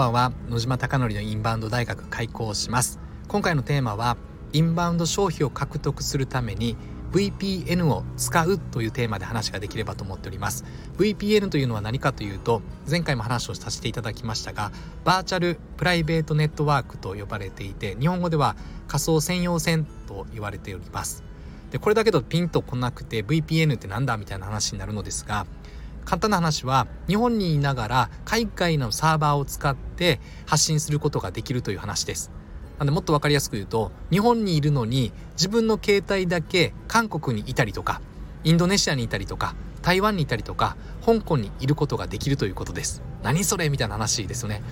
ばんは。野島貴則のインバウンド大学開校します。今回のテーマはインバウンド消費を獲得するために VPN を使うというテーマで話ができればと思っております。VPN というのは何かというと前回も話をさせていただきましたがバーチャルプライベートネットワークと呼ばれていて日本語では仮想専用線と言われております。でこれだけどピンとこなくて VPN ってなんだみたいな話になるのですが簡単な話は日本にいながら海外のサーバーを使って発信することができるという話です。なんでもっと分かりやすく言うと日本にいるのに自分の携帯だけ韓国にいたりとかインドネシアにいたりとか台湾にいたりとか香港にいることができるということです。何それみたいな話ですよね。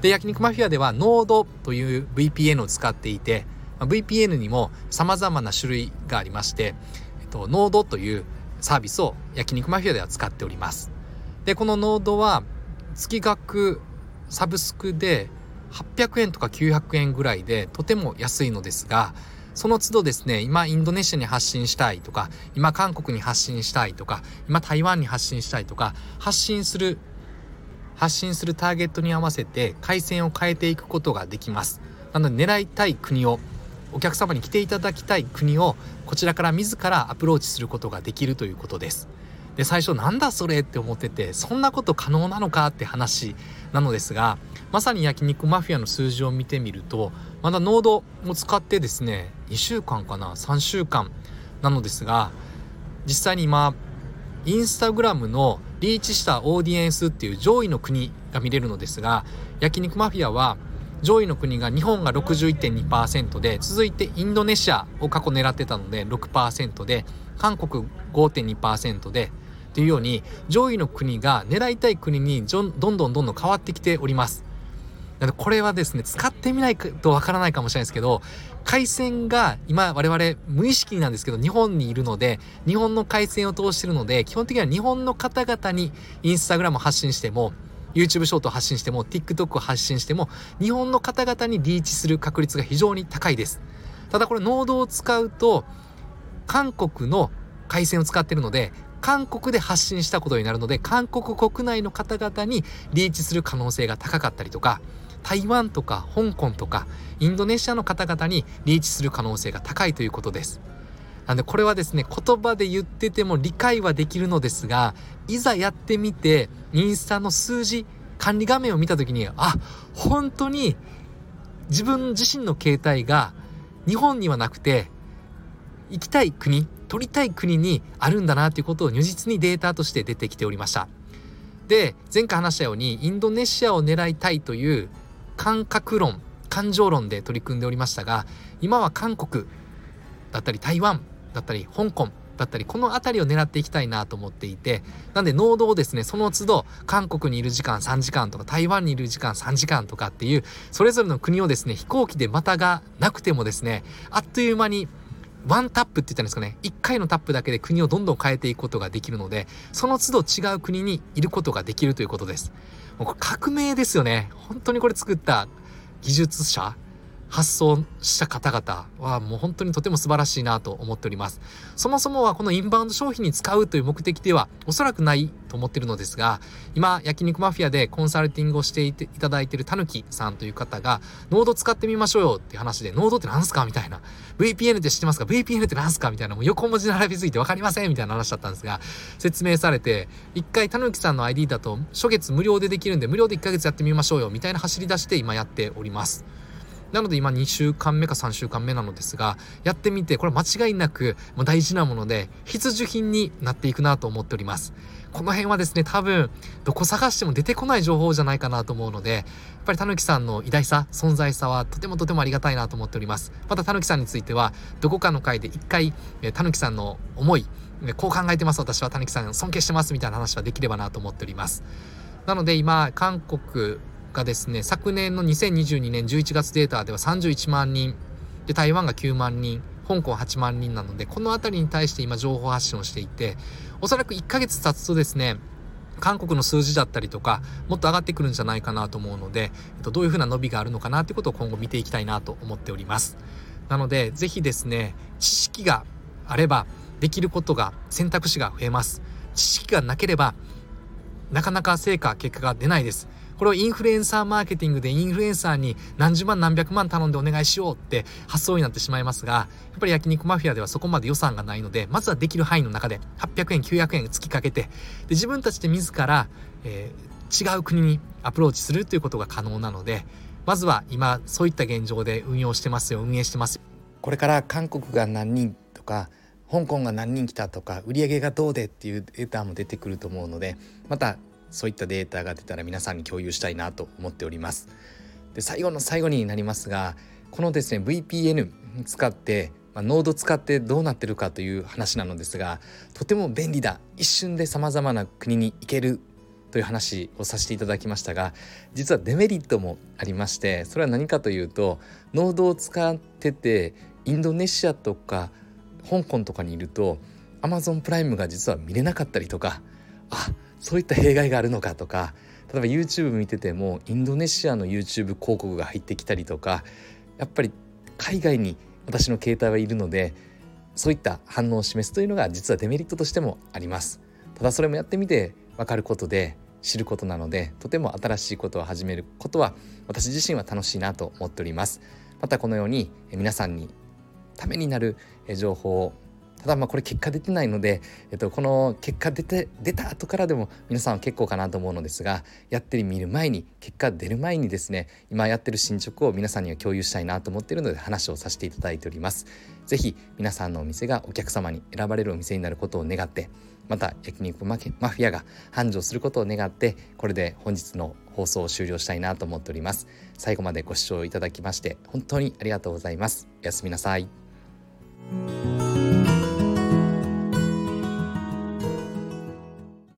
で焼肉マフィアではノードという VPN を使っていて VPN にも様々な種類がありまして、えっと、ノードというサービスを焼肉マフィアでは使っております。でこのノードは月額サブスクで800円とか900円ぐらいでとても安いのですがその都度ですね今インドネシアに発信したいとか今韓国に発信したいとか今台湾に発信したいとか発信する発信するターゲットに合わせて回線を変えていくことができます。なので狙いたい国をお客様に来ていただきたい国をこちらから自らアプローチすることができるということです。で最初なんだそれって思っててそんなこと可能なのかって話なのですがまさに焼肉マフィアの数字を見てみるとまだノードを使ってですね2週間かな3週間なのですが実際に今インスタグラムのリーチしたオーディエンスっていう上位の国が見れるのですが焼肉マフィアは上位の国が日本が61.2%で続いてインドネシアを過去狙ってたので6%で韓国5.2%でというように上位の国が狙いたい国にどんどんどんどん変わってきております。これはですね使ってみないとわからないかもしれないですけど回線が今我々無意識なんですけど日本にいるので日本の回線を通してるので基本的には日本の方々にインスタグラム発信しても YouTube ショートを発信しても TikTok を発信しても日本の方々にリーチする確率が非常に高いですただこれノードを使うと韓国の回線を使ってるので韓国で発信したことになるので韓国国内の方々にリーチする可能性が高かったりとか台湾とか香港とかインドネシアの方々にリーチする可能性が高いということです。なんでこれはですね言葉で言ってても理解はできるのですがいざやってみてインスタの数字管理画面を見た時にあ本当に自分自身の携帯が日本にはなくて行きたい国取りたい国にあるんだなということを如実にデータとして出てきておりました。で前回話したようにインドネシアを狙いたいという感覚論感情論で取り組んでおりましたが今は韓国だったり台湾だったり香港だったりこの辺りを狙っていきたいなと思っていてなんで濃度をですねその都度韓国にいる時間3時間とか台湾にいる時間3時間とかっていうそれぞれの国をですね飛行機でまたがなくてもですねあっという間にワンタップって言ったんですかね1回のタップだけで国をどんどん変えていくことができるのでその都度違う国にいることができるということです。もう革命ですよね。本当にこれ作った技術者発想した方々はもう本当にとても素晴らしいなと思っております。そもそもはこのインバウンド商品に使うという目的ではおそらくないと思ってるのですが今焼肉マフィアでコンサルティングをしていていただいているたぬきさんという方がノード使ってみましょうよっていう話でノードって何すかみたいな。VPN って知ってますか？VPN って何すかみたいな。もう横文字並びすぎて分かりませんみたいな話だったんですが説明されて一回たぬきさんの ID だと初月無料でできるんで無料で1ヶ月やってみましょうよみたいな走り出して今やっております。なので今2週間目か3週間目なのですが、やってみて、これ間違いなく大事なもので、必需品になっていくなと思っております。この辺はですね、多分、どこ探しても出てこない情報じゃないかなと思うので、やっぱりたぬきさんの偉大さ、存在さはとてもとてもありがたいなと思っております。またたぬきさんについては、どこかの回で一回、たぬきさんの思い、こう考えてます、私はたぬきさん尊敬してますみたいな話はできればなと思っております。なので今、韓国、がですね昨年の2022年11月データでは31万人。で台湾が9万人。香港8万人なのでこの辺りに対して今情報発信をしていておそらく1ヶ月経つとですね韓国の数字だったりとかもっと上がってくるんじゃないかなと思うので、えっと、どういうふうな伸びがあるのかなということを今後見ていきたいなと思っております。なので是非ですね知識があればできることが選択肢が増えます。知識がなければなかなか成果結果が出ないです。これをインフルエンサーマーケティングでインフルエンサーに何十万何百万頼んでお願いしようって発想になってしまいますがやっぱり焼肉マフィアではそこまで予算がないのでまずはできる範囲の中で800円900円月かけてで自分たちで自ら、えー、違う国にアプローチするということが可能なのでまずは今そういった現状で運用してますよ運営してます。これから韓国が何人とか香港が何人来たとか売り上げがどうでっていうデータも出てくると思うのでまたそういったデータが出たら皆さんに共有したいなと思っております。で最後の最後になりますがこのですね VPN 使ってまあ、ノード使ってどうなってるかという話なのですがとても便利だ。一瞬でさまざまな国に行けるという話をさせていただきましたが実はデメリットもありましてそれは何かというとノードを使っててインドネシアとか香港とかにいると Amazon プライムが実は見れなかったりとかあそういった弊害があるのかとか例えば YouTube 見ててもインドネシアの YouTube 広告が入ってきたりとかやっぱり海外に私の携帯はいるのでそういった反応を示すというのが実はデメリットとしてもあります。ただそれもやってみて分かることで知ることなのでとても新しいことを始めることは私自身は楽しいなと思っております。またこのように皆さんにためになる情報を。ただまあこれ結果出てないので、えっと、この結果出て出た後からでも皆さんは結構かなと思うのですがやってみる前に結果出る前にですね今やってる進捗を皆さんには共有したいなと思っているので話をさせていただいております。是非皆さんのお店がお客様に選ばれるお店になることを願ってまた焼肉マフィアが繁盛することを願ってこれで本日の放送を終了したいなと思っております。最後までご視聴いただきまして本当にありがとうございます。おやすみなさい。Thank you.